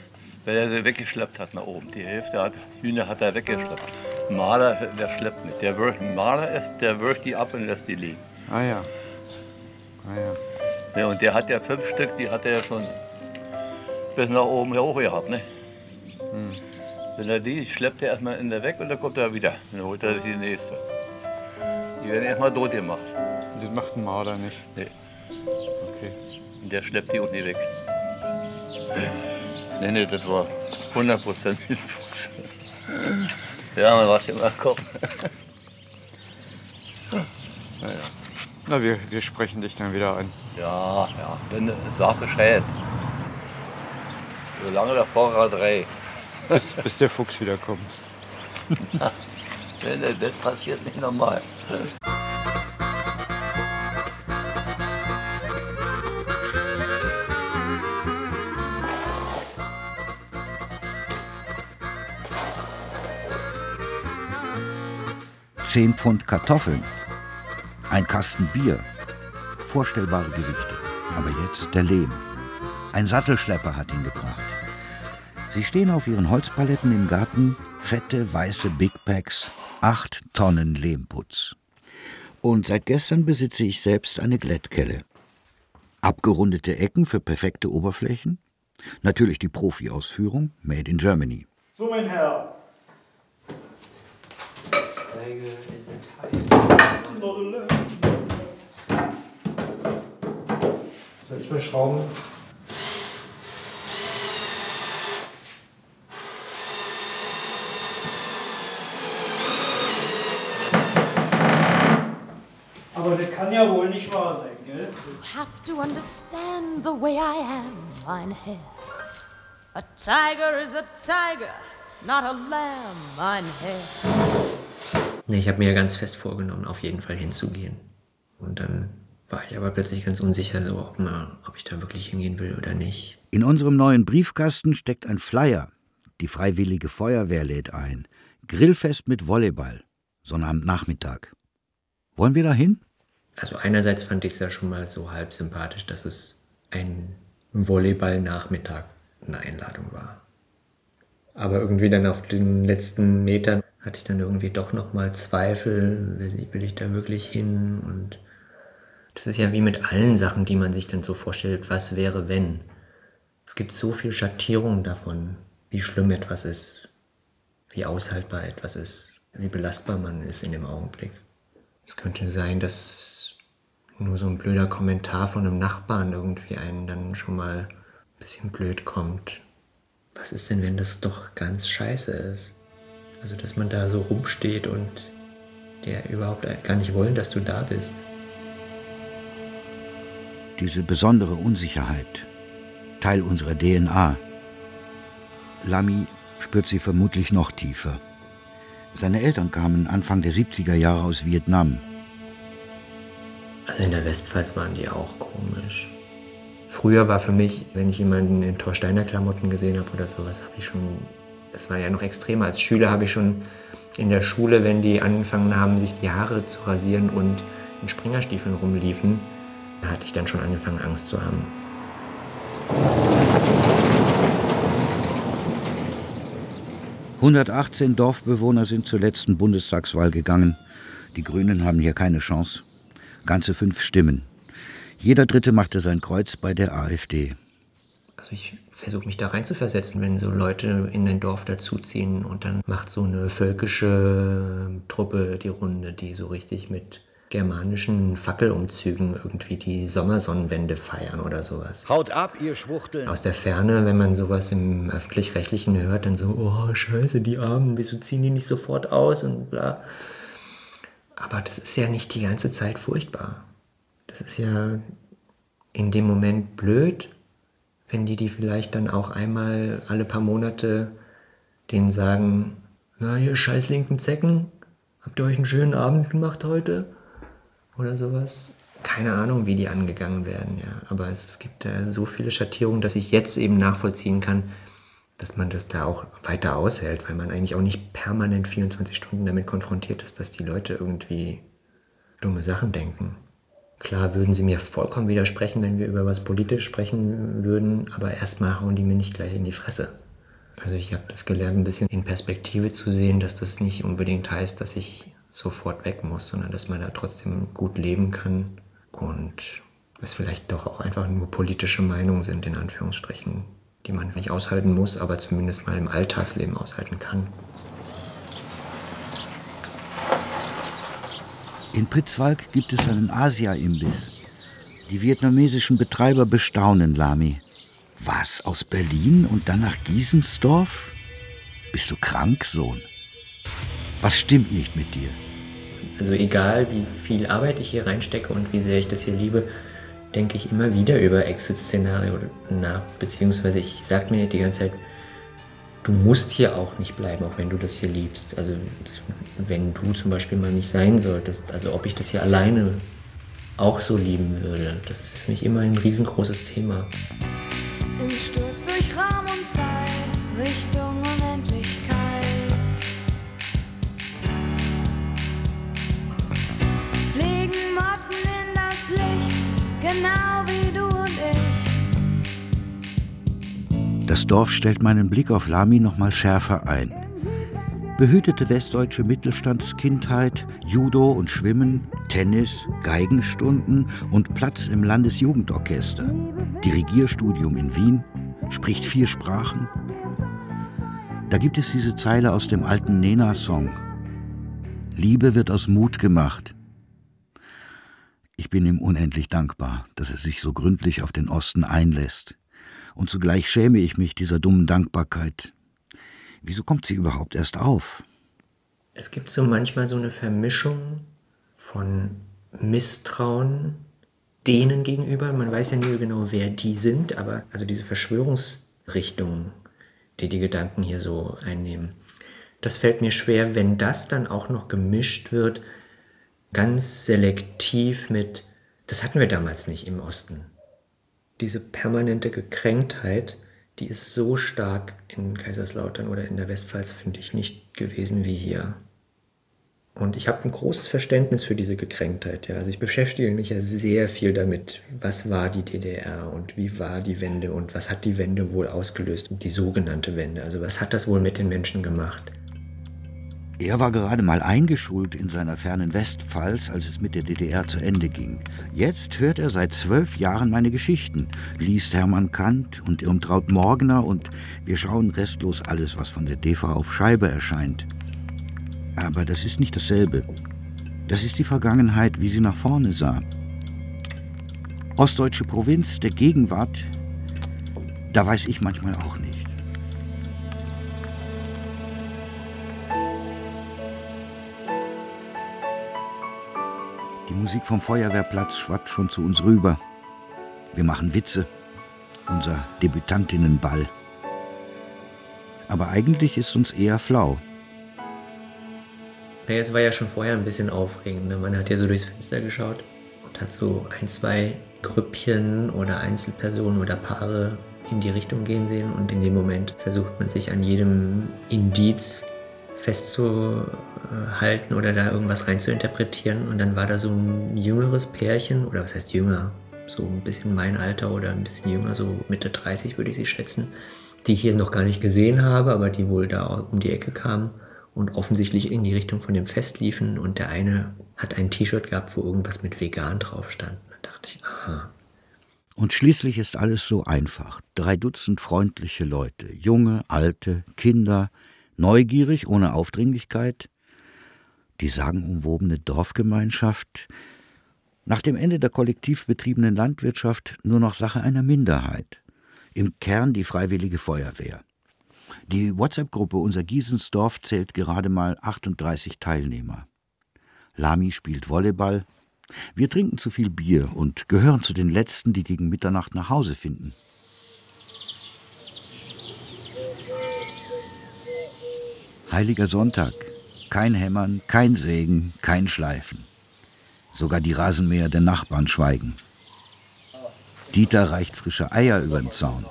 weil er sie weggeschleppt hat nach oben. Die Hälfte hat, Hühner hat er weggeschleppt. Marder, der schleppt nicht. Der Marder ist, der wirkt die ab und lässt die liegen. Ah ja. Ah ja. Ja, und der hat ja fünf Stück, die hat er ja schon bis nach oben hoch gehabt. Ne? Hm. Wenn er die schleppt er erstmal in der weg und dann kommt er wieder. Dann holt er sich die nächste. Die werden erstmal tot gemacht. Das macht ein Marder nicht. Nee. Okay. Und der schleppt die unten weg. Nee, nee, das war 100% ein Fuchs. Ja, man weiß immer kommen. Naja. Na, wir, wir sprechen dich dann wieder an. Ja, ja, dann sag Bescheid. Solange der Vorrat reicht. Bis, bis der Fuchs wiederkommt. Das passiert nicht normal. Zehn Pfund Kartoffeln, ein Kasten Bier, vorstellbare Gewichte. Aber jetzt der Lehm. Ein Sattelschlepper hat ihn gebracht. Sie stehen auf ihren Holzpaletten im Garten, fette weiße Big Packs, acht Tonnen Lehmputz. Und seit gestern besitze ich selbst eine Glättkelle. Abgerundete Ecken für perfekte Oberflächen. Natürlich die Profi-Ausführung, made in Germany. So, mein Herr. Soll ich mal schrauben? Aber das kann ja wohl nicht wahr sein, gell? You have to understand the way I am, mein Herr. A tiger is a tiger, not a lamb, mein Herr. Nee, ich habe mir ja ganz fest vorgenommen, auf jeden Fall hinzugehen. Und dann war ich aber plötzlich ganz unsicher, so, ob, mal, ob ich da wirklich hingehen will oder nicht. In unserem neuen Briefkasten steckt ein Flyer. Die Freiwillige Feuerwehr lädt ein. Grillfest mit Volleyball. Sonnabendnachmittag. Wollen wir da hin? Also einerseits fand ich es ja schon mal so halb sympathisch, dass es ein Volleyball-Nachmittag eine Einladung war. Aber irgendwie dann auf den letzten Metern hatte ich dann irgendwie doch noch mal Zweifel, will ich, will ich da wirklich hin? Und das ist ja wie mit allen Sachen, die man sich dann so vorstellt, was wäre, wenn? Es gibt so viel Schattierungen davon, wie schlimm etwas ist, wie aushaltbar etwas ist, wie belastbar man ist in dem Augenblick. Es könnte sein, dass nur so ein blöder Kommentar von einem Nachbarn irgendwie einen dann schon mal ein bisschen blöd kommt. Was ist denn, wenn das doch ganz scheiße ist? Also, dass man da so rumsteht und der überhaupt gar nicht wollen, dass du da bist. Diese besondere Unsicherheit, Teil unserer DNA. Lamy spürt sie vermutlich noch tiefer. Seine Eltern kamen Anfang der 70er Jahre aus Vietnam. Also in der Westpfalz waren die auch komisch. Früher war für mich, wenn ich jemanden in Torsteiner Klamotten gesehen habe oder sowas, habe ich schon, das war ja noch extremer. Als Schüler habe ich schon in der Schule, wenn die angefangen haben, sich die Haare zu rasieren und in Springerstiefeln rumliefen, da hatte ich dann schon angefangen, Angst zu haben. 118 Dorfbewohner sind zur letzten Bundestagswahl gegangen. Die Grünen haben hier keine Chance. Ganze fünf Stimmen. Jeder Dritte machte sein Kreuz bei der AfD. Also ich versuche mich da reinzuversetzen, wenn so Leute in ein Dorf dazuziehen und dann macht so eine völkische Truppe die Runde, die so richtig mit germanischen Fackelumzügen irgendwie die Sommersonnenwende feiern oder sowas. Haut ab, ihr Schwuchteln. Aus der Ferne, wenn man sowas im öffentlich-rechtlichen hört, dann so, oh scheiße, die Armen, wieso ziehen die nicht sofort aus und bla. Aber das ist ja nicht die ganze Zeit furchtbar. Das ist ja in dem Moment blöd, wenn die die vielleicht dann auch einmal alle paar Monate denen sagen, na ihr scheiß linken Zecken, habt ihr euch einen schönen Abend gemacht heute? Oder sowas. Keine Ahnung, wie die angegangen werden, ja. Aber es, es gibt da so viele Schattierungen, dass ich jetzt eben nachvollziehen kann, dass man das da auch weiter aushält, weil man eigentlich auch nicht permanent 24 Stunden damit konfrontiert ist, dass die Leute irgendwie dumme Sachen denken. Klar würden sie mir vollkommen widersprechen, wenn wir über was politisch sprechen würden, aber erstmal hauen die mir nicht gleich in die Fresse. Also ich habe das gelernt, ein bisschen in Perspektive zu sehen, dass das nicht unbedingt heißt, dass ich sofort weg muss, sondern dass man da trotzdem gut leben kann und es vielleicht doch auch einfach nur politische Meinungen sind, in Anführungsstrichen, die man nicht aushalten muss, aber zumindest mal im Alltagsleben aushalten kann. In Pritzwalk gibt es einen Asia-Imbiss. Die vietnamesischen Betreiber bestaunen Lami. Was, aus Berlin und dann nach Giesensdorf? Bist du krank, Sohn? Was stimmt nicht mit dir? Also egal, wie viel Arbeit ich hier reinstecke und wie sehr ich das hier liebe, denke ich immer wieder über Exit-Szenario nach. Beziehungsweise ich sage mir die ganze Zeit, du musst hier auch nicht bleiben, auch wenn du das hier liebst. Also wenn du zum Beispiel mal nicht sein solltest, also ob ich das hier alleine auch so lieben würde, das ist für mich immer ein riesengroßes Thema. Im Sturz durch Raum und Zeit, Richtung Unendlichkeit. Fliegen Motten in das Licht, genau Das Dorf stellt meinen Blick auf Lami noch mal schärfer ein. Behütete westdeutsche Mittelstandskindheit, Judo und Schwimmen, Tennis, Geigenstunden und Platz im Landesjugendorchester. Dirigierstudium in Wien, spricht vier Sprachen. Da gibt es diese Zeile aus dem alten Nena-Song. Liebe wird aus Mut gemacht. Ich bin ihm unendlich dankbar, dass er sich so gründlich auf den Osten einlässt. Und zugleich schäme ich mich dieser dummen Dankbarkeit. Wieso kommt sie überhaupt erst auf? Es gibt so manchmal so eine Vermischung von Misstrauen denen gegenüber. Man weiß ja nie genau, wer die sind, aber also diese Verschwörungsrichtungen, die die Gedanken hier so einnehmen, das fällt mir schwer, wenn das dann auch noch gemischt wird, ganz selektiv mit, das hatten wir damals nicht im Osten. Diese permanente Gekränktheit, die ist so stark in Kaiserslautern oder in der Westpfalz, finde ich, nicht gewesen wie hier. Und ich habe ein großes Verständnis für diese Gekränktheit. Ja. Also ich beschäftige mich ja sehr viel damit, was war die DDR und wie war die Wende und was hat die Wende wohl ausgelöst, die sogenannte Wende. Also was hat das wohl mit den Menschen gemacht? Er war gerade mal eingeschult in seiner fernen Westpfalz, als es mit der DDR zu Ende ging. Jetzt hört er seit zwölf Jahren meine Geschichten, liest Hermann Kant und Irmtraut Morgner und wir schauen restlos alles, was von der DV auf Scheibe erscheint. Aber das ist nicht dasselbe. Das ist die Vergangenheit, wie sie nach vorne sah. Ostdeutsche Provinz der Gegenwart, da weiß ich manchmal auch nicht. Musik vom Feuerwehrplatz schwappt schon zu uns rüber. Wir machen Witze, unser Debütantinnenball. Aber eigentlich ist uns eher flau. Naja, es war ja schon vorher ein bisschen aufregend. Ne? Man hat ja so durchs Fenster geschaut und hat so ein, zwei Grüppchen oder Einzelpersonen oder Paare in die Richtung gehen sehen und in dem Moment versucht man sich an jedem Indiz festzuhalten oder da irgendwas rein zu interpretieren. Und dann war da so ein jüngeres Pärchen, oder was heißt jünger? So ein bisschen mein Alter oder ein bisschen jünger, so Mitte 30 würde ich sie schätzen, die ich hier noch gar nicht gesehen habe, aber die wohl da um die Ecke kamen und offensichtlich in die Richtung von dem Fest liefen. Und der eine hat ein T-Shirt gehabt, wo irgendwas mit vegan drauf stand. Da dachte ich, aha. Und schließlich ist alles so einfach. Drei Dutzend freundliche Leute, junge, alte, Kinder, neugierig, ohne Aufdringlichkeit, die sagenumwobene Dorfgemeinschaft, nach dem Ende der kollektiv betriebenen Landwirtschaft nur noch Sache einer Minderheit, im Kern die freiwillige Feuerwehr. Die WhatsApp-Gruppe Unser Giesensdorf zählt gerade mal 38 Teilnehmer. Lami spielt Volleyball. Wir trinken zu viel Bier und gehören zu den Letzten, die gegen Mitternacht nach Hause finden. Heiliger Sonntag. Kein Hämmern, kein Sägen, kein Schleifen. Sogar die Rasenmäher der Nachbarn schweigen. Dieter reicht frische Eier über den Zaun.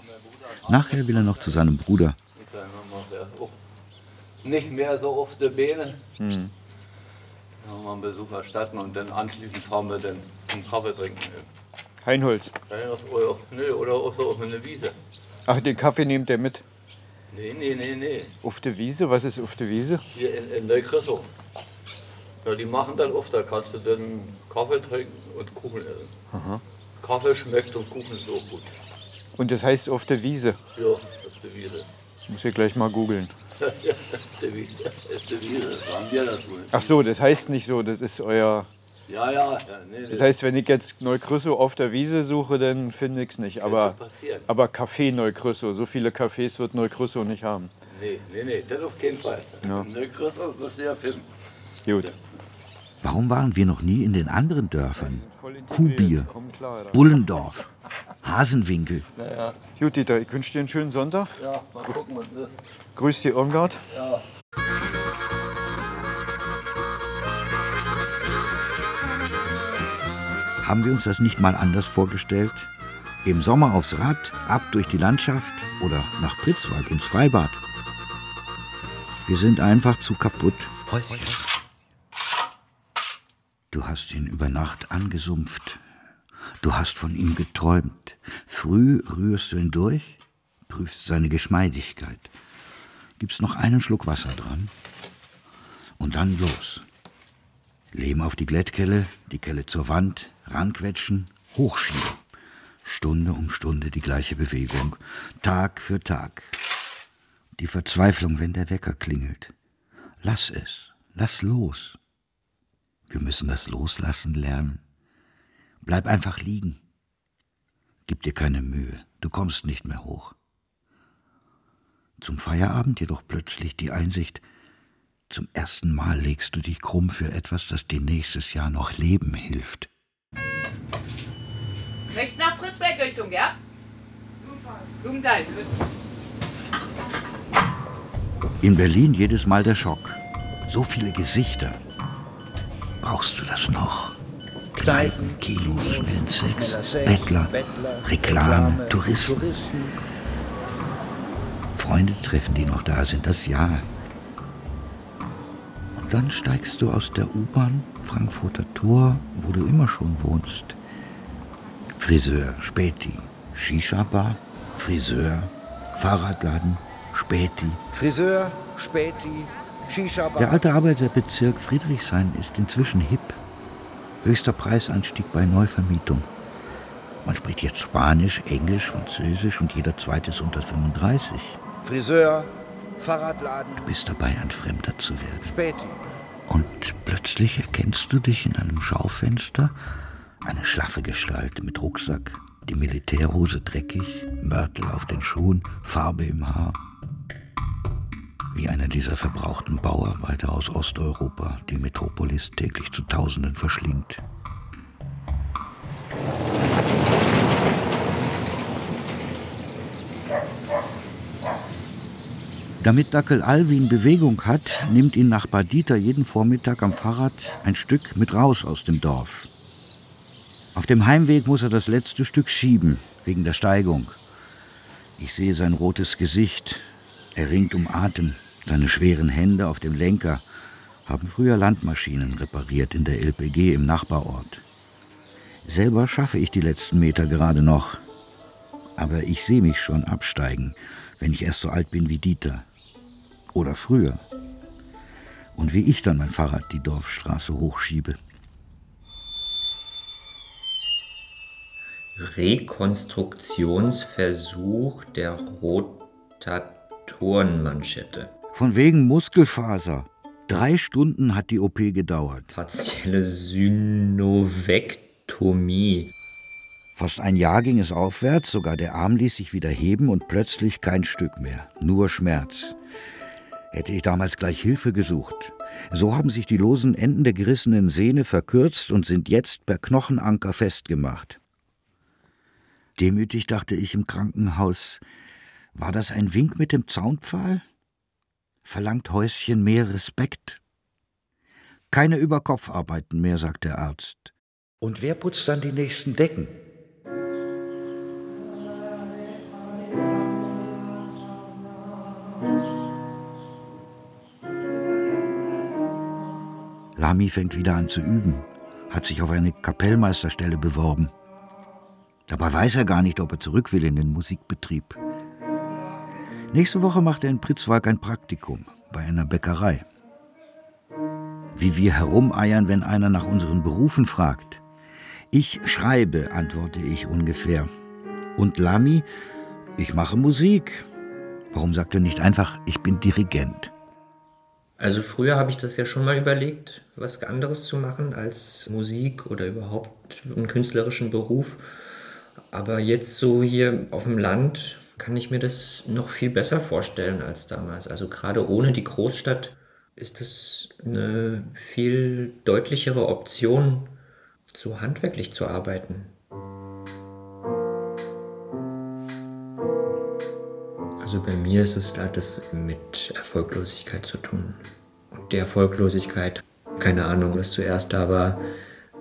Nachher will er noch zu seinem Bruder. Nicht mehr so auf der Beine. Hm. Dann haben wir einen Besuch erstatten und dann anschließend fahren wir dann einen Kaffee trinken. Heinholz. Oder, nee, oder auch so auf eine Wiese. Ach, den Kaffee nehmt ihr mit. Nee, nee, nee, nee. Auf der Wiese? Was ist auf der Wiese? Hier in, in Neukrissow. Ja, die machen dann oft, da kannst du dann Kaffee trinken und Kuchen essen. Aha. Kaffee schmeckt und Kuchen ist auch gut. Und das heißt auf der Wiese. Ja, auf der Wiese. Muss ich gleich mal googeln. auf der Wiese. Auf der Wiese. Sagen wir das wohl. Ach so, das heißt nicht so, das ist euer. Ja, ja, ja nee, Das heißt, wenn ich jetzt Neukrüssow auf der Wiese suche, dann finde ich es nicht. Aber, aber Café Neukrüssow, so viele Cafés wird Neukrüssow nicht haben. Nee, nee, nee, das auf keinen Fall. Ja. In Neukrissow wirst du ja finden. Gut. Warum waren wir noch nie in den anderen Dörfern? Kuhbier, Bullendorf, Hasenwinkel. Naja. Gut, Dieter, ich wünsche dir einen schönen Sonntag. Ja, mal gucken, was ist. Grüß die Irmgard. Ja. Haben wir uns das nicht mal anders vorgestellt? Im Sommer aufs Rad, ab durch die Landschaft oder nach Pritzwalk ins Freibad. Wir sind einfach zu kaputt. Häuschen. Du hast ihn über Nacht angesumpft. Du hast von ihm geträumt. Früh rührst du ihn durch, prüfst seine Geschmeidigkeit. Gibst noch einen Schluck Wasser dran. Und dann los. Lehm auf die Glättkelle, die Kelle zur Wand, ranquetschen, hochschieben. Stunde um Stunde die gleiche Bewegung, Tag für Tag. Die Verzweiflung, wenn der Wecker klingelt. Lass es, lass los. Wir müssen das Loslassen lernen. Bleib einfach liegen. Gib dir keine Mühe, du kommst nicht mehr hoch. Zum Feierabend jedoch plötzlich die Einsicht, zum ersten Mal legst du dich krumm für etwas, das dir nächstes Jahr noch Leben hilft. Rechts nach Pritzberg Richtung, ja? Blumenthal. gut. In Berlin jedes Mal der Schock. So viele Gesichter. Brauchst du das noch? Kneipen, Kinos, Schmelzsex, Bettler, Reklame, Touristen. Freunde treffen, die noch da sind, das ja. Dann steigst du aus der U-Bahn, Frankfurter Tor, wo du immer schon wohnst. Friseur, Späti, Shisha-Bar, Friseur, Fahrradladen, Späti. Friseur, Späti, Shisha-Bar. Der alte Arbeiterbezirk Friedrichshain ist inzwischen hip. Höchster Preisanstieg bei Neuvermietung. Man spricht jetzt Spanisch, Englisch, Französisch und jeder zweite ist unter 35. Friseur, Fahrradladen. Du bist dabei, ein Fremder zu werden. Späti. Und plötzlich erkennst du dich in einem Schaufenster, eine schlaffe Gestalt mit Rucksack, die Militärhose dreckig, Mörtel auf den Schuhen, Farbe im Haar. Wie einer dieser verbrauchten Bauarbeiter aus Osteuropa, die Metropolis täglich zu Tausenden verschlingt. Damit Dackel Alwin Bewegung hat, nimmt ihn Nachbar Dieter jeden Vormittag am Fahrrad ein Stück mit raus aus dem Dorf. Auf dem Heimweg muss er das letzte Stück schieben, wegen der Steigung. Ich sehe sein rotes Gesicht. Er ringt um Atem. Seine schweren Hände auf dem Lenker haben früher Landmaschinen repariert in der LPG im Nachbarort. Selber schaffe ich die letzten Meter gerade noch. Aber ich sehe mich schon absteigen, wenn ich erst so alt bin wie Dieter. Oder früher. Und wie ich dann mein Fahrrad die Dorfstraße hochschiebe. Rekonstruktionsversuch der Rotatorenmanschette. Von wegen Muskelfaser. Drei Stunden hat die OP gedauert. Partielle Synovektomie. Fast ein Jahr ging es aufwärts, sogar der Arm ließ sich wieder heben und plötzlich kein Stück mehr, nur Schmerz. Hätte ich damals gleich Hilfe gesucht. So haben sich die losen Enden der gerissenen Sehne verkürzt und sind jetzt per Knochenanker festgemacht. Demütig dachte ich im Krankenhaus, war das ein Wink mit dem Zaunpfahl? Verlangt Häuschen mehr Respekt? Keine Überkopfarbeiten mehr, sagt der Arzt. Und wer putzt dann die nächsten Decken? Lami fängt wieder an zu üben, hat sich auf eine Kapellmeisterstelle beworben. Dabei weiß er gar nicht, ob er zurück will in den Musikbetrieb. Nächste Woche macht er in Pritzwalk ein Praktikum bei einer Bäckerei. Wie wir herumeiern, wenn einer nach unseren Berufen fragt. Ich schreibe, antworte ich ungefähr. Und Lami, ich mache Musik. Warum sagt er nicht einfach, ich bin Dirigent? Also früher habe ich das ja schon mal überlegt, was anderes zu machen als Musik oder überhaupt einen künstlerischen Beruf. Aber jetzt so hier auf dem Land kann ich mir das noch viel besser vorstellen als damals. Also gerade ohne die Großstadt ist es eine viel deutlichere Option, so handwerklich zu arbeiten. Also bei mir ist es hat es mit Erfolglosigkeit zu tun. Und die Erfolglosigkeit, keine Ahnung, was zuerst da war,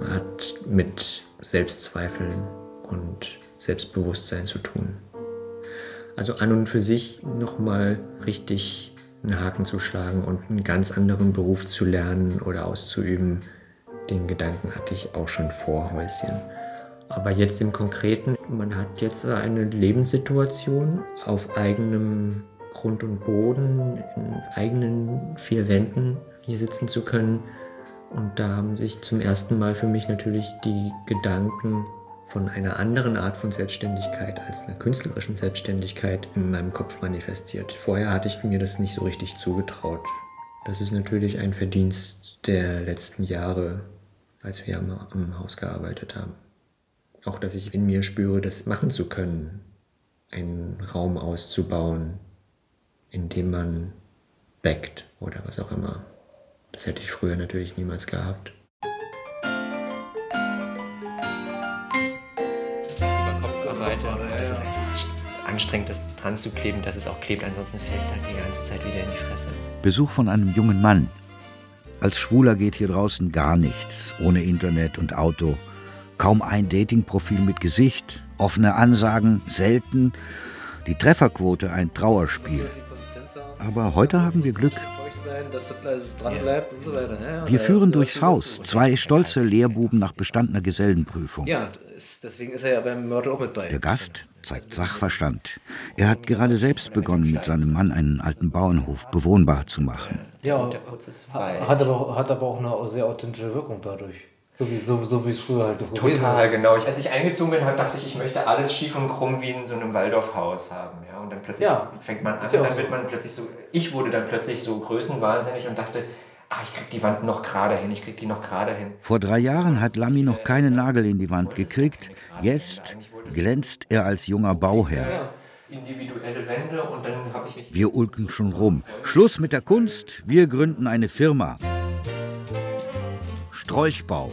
hat mit Selbstzweifeln und Selbstbewusstsein zu tun. Also an und für sich nochmal richtig einen Haken zu schlagen und einen ganz anderen Beruf zu lernen oder auszuüben, den Gedanken hatte ich auch schon vor Häuschen. Aber jetzt im Konkreten, man hat jetzt eine Lebenssituation auf eigenem Grund und Boden, in eigenen vier Wänden hier sitzen zu können. Und da haben sich zum ersten Mal für mich natürlich die Gedanken von einer anderen Art von Selbstständigkeit als einer künstlerischen Selbstständigkeit in meinem Kopf manifestiert. Vorher hatte ich mir das nicht so richtig zugetraut. Das ist natürlich ein Verdienst der letzten Jahre, als wir am, am Haus gearbeitet haben. Auch, dass ich in mir spüre, das machen zu können, einen Raum auszubauen, in dem man backt oder was auch immer. Das hätte ich früher natürlich niemals gehabt. Das ist einfach anstrengend, das dran zu kleben, dass es auch klebt, ansonsten fällt es halt die ganze Zeit wieder in die Fresse. Besuch von einem jungen Mann. Als Schwuler geht hier draußen gar nichts, ohne Internet und Auto. Kaum ein Datingprofil mit Gesicht, offene Ansagen selten, die Trefferquote ein Trauerspiel. Aber heute haben wir Glück. Wir führen durchs Haus, zwei stolze Lehrbuben nach bestandener Gesellenprüfung. Ja, deswegen ist er ja beim Mörtel auch mit bei. Der Gast zeigt Sachverstand. Er hat gerade selbst begonnen, mit seinem Mann einen alten Bauernhof bewohnbar zu machen. Ja, hat aber, hat aber auch eine sehr authentische Wirkung dadurch. So wie, so, so wie es früher halt Total, genau. Ich, als ich eingezogen bin, dachte ich, ich möchte alles schief und krumm wie in so einem Waldorfhaus haben. Ja? Und dann plötzlich Ja, fängt man an ja dann so. wird man plötzlich so, ich wurde dann plötzlich so größenwahnsinnig und dachte, ah, ich krieg die Wand noch gerade hin, ich krieg die noch gerade hin. Vor drei Jahren hat Lamy noch keine Nagel in die Wand gekriegt. Jetzt glänzt er als junger Bauherr. Individuelle Wände und dann habe ich mich Wir ulken schon rum. Schluss mit der Kunst, wir gründen eine Firma. Strolchbau.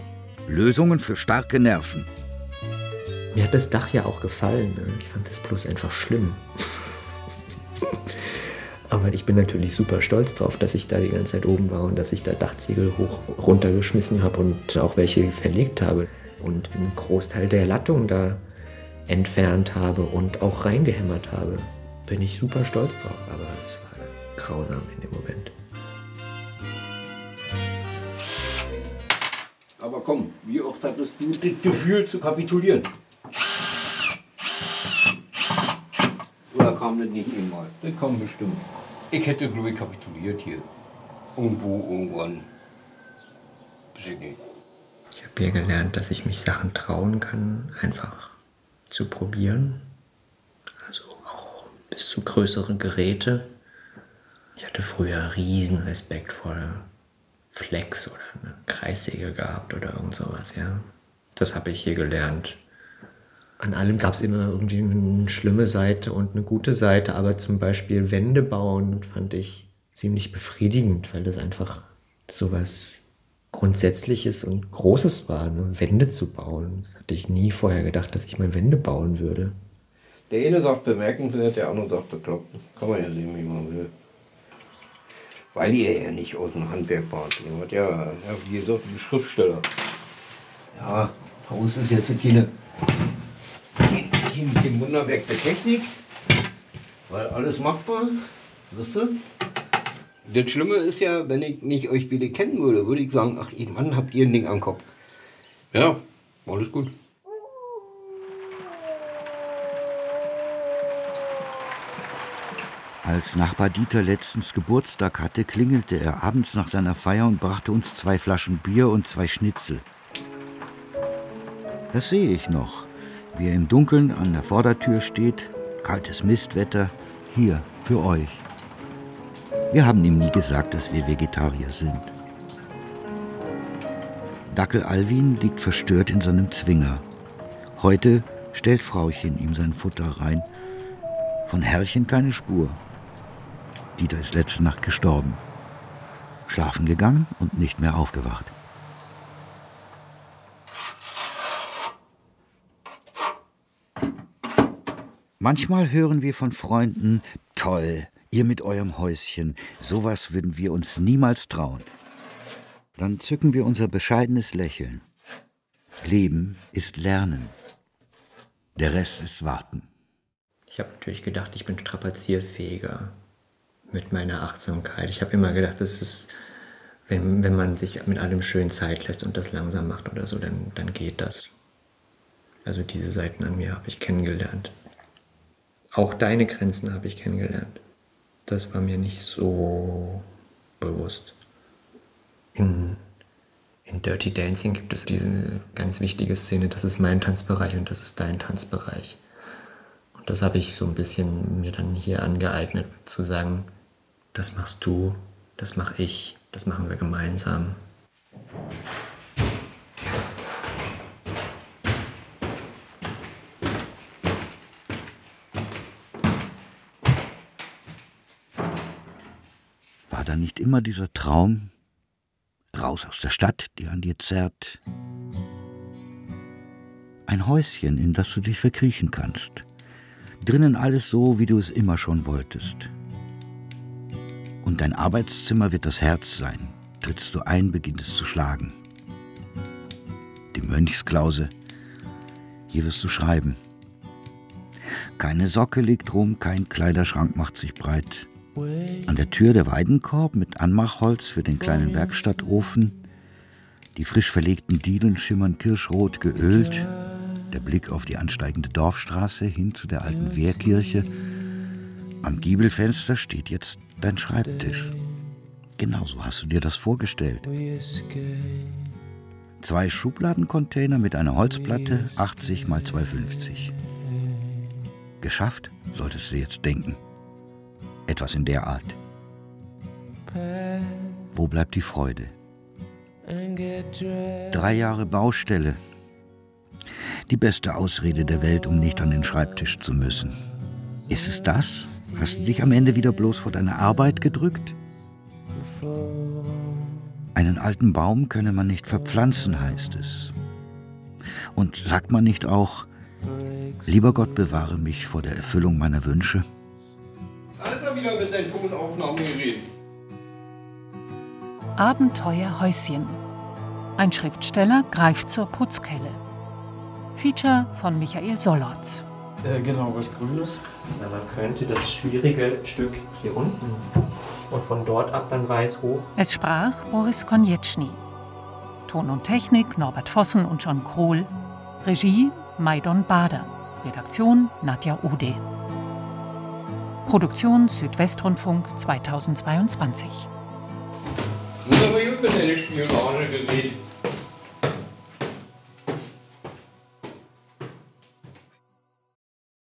Lösungen für starke Nerven. Mir hat das Dach ja auch gefallen. ne? Ich fand das bloß einfach schlimm. Aber ich bin natürlich super stolz drauf, dass ich da die ganze Zeit oben war und dass ich da Dachziegel hoch runtergeschmissen habe und auch welche verlegt habe und einen Großteil der Lattung da entfernt habe und auch reingehämmert habe. Bin ich super stolz drauf, aber es war grausam in dem Moment. Aber komm, wie oft hattest du das Gefühl zu kapitulieren? Oder kam das nicht einmal? Das kam bestimmt. Ich hätte, glaube ich, kapituliert hier. Irgendwo, irgendwann. Weiß ich nicht. Ich habe hier gelernt, dass ich mich Sachen trauen kann, einfach zu probieren. Also auch bis zu größere Geräte. Ich hatte früher riesen Respekt vor Flex oder eine Kreissäge gehabt oder irgend sowas, ja. Das habe ich hier gelernt. An allem gab es immer irgendwie eine schlimme Seite und eine gute Seite, aber zum Beispiel Wände bauen fand ich ziemlich befriedigend, weil das einfach sowas Grundsätzliches und Großes war, ne? Wände zu bauen. Das hatte ich nie vorher gedacht, dass ich mal Wände bauen würde. Der eine sagt bemerkenswert, der andere sagt bekloppt. Kann man ja sehen, wie man will. Weil ihr ja nicht aus dem Handwerk wart. Ihr wart ja, ja wie gesagt, ein Schriftsteller. Ja, Haus ist jetzt keine, kein, kein Wunderwerk der Technik. Weil alles machbar, wisst ihr? Das Schlimme ist ja, wenn ich nicht euch viele kennen würde, würde ich sagen, ach ihr Mann, habt ihr ein Ding am Kopf. Ja, alles gut. Als Nachbar Dieter letztens Geburtstag hatte, klingelte er abends nach seiner Feier und brachte uns zwei Flaschen Bier und zwei Schnitzel. Das sehe ich noch, wie er im Dunkeln an der Vordertür steht, kaltes Mistwetter, hier für euch. Wir haben ihm nie gesagt, dass wir Vegetarier sind. Dackel Alwin liegt verstört in seinem Zwinger. Heute stellt Frauchen ihm sein Futter rein. Von Herrchen keine Spur. Dieter ist letzte Nacht gestorben. Schlafen gegangen und nicht mehr aufgewacht. Manchmal hören wir von Freunden, toll, ihr mit eurem Häuschen, sowas würden wir uns niemals trauen. Dann zücken wir unser bescheidenes Lächeln. Leben ist Lernen. Der Rest ist Warten. Ich habe natürlich gedacht, ich bin strapazierfähiger mit meiner Achtsamkeit. Ich habe immer gedacht, das ist, wenn, wenn man sich mit allem schön Zeit lässt und das langsam macht oder so, dann, dann geht das. Also diese Seiten an mir habe ich kennengelernt. Auch deine Grenzen habe ich kennengelernt. Das war mir nicht so bewusst. In, in Dirty Dancing gibt es diese ganz wichtige Szene, das ist mein Tanzbereich und das ist dein Tanzbereich. Und das habe ich so ein bisschen mir dann hier angeeignet, zu sagen, das machst du, das mache ich, das machen wir gemeinsam. War da nicht immer dieser Traum, raus aus der Stadt, die an dir zerrt? Ein Häuschen, in das du dich verkriechen kannst. Drinnen alles so, wie du es immer schon wolltest. Und dein Arbeitszimmer wird das Herz sein. Trittst du ein, beginnt es zu schlagen. Die Mönchsklause. Hier wirst du schreiben. Keine Socke liegt rum, kein Kleiderschrank macht sich breit. An der Tür der Weidenkorb mit Anmachholz für den kleinen Werkstattofen. Die frisch verlegten Dielen schimmern kirschrot geölt. Der Blick auf die ansteigende Dorfstraße hin zu der alten Wehrkirche. Am Giebelfenster steht jetzt dein Schreibtisch. Genauso hast du dir das vorgestellt. Zwei Schubladencontainer mit einer Holzplatte, 80 mal 250. Geschafft, solltest du jetzt denken. Etwas in der Art. Wo bleibt die Freude? Drei Jahre Baustelle. Die beste Ausrede der Welt, um nicht an den Schreibtisch zu müssen. Ist es das? Hast du dich am Ende wieder bloß vor deine Arbeit gedrückt? Einen alten Baum könne man nicht verpflanzen, heißt es. Und sagt man nicht auch, lieber Gott bewahre mich vor der Erfüllung meiner Wünsche? Da ist er wieder mit seinen Tonaufnahmegerät. Abenteuer Häuschen. Ein Schriftsteller greift zur Putzkelle. Feature von Michael Sollotz. Äh, genau, was Grünes. Na, man könnte das schwierige Stück hier unten und von dort ab dann weiß hoch. Es sprach Boris Konjetschny. Ton und Technik Norbert Vossen und John Krohl. Regie Maidon Bader. Redaktion Nadja Ude. Produktion Südwestrundfunk 2022. Das ist aber gut mit deinem Spionagegerät.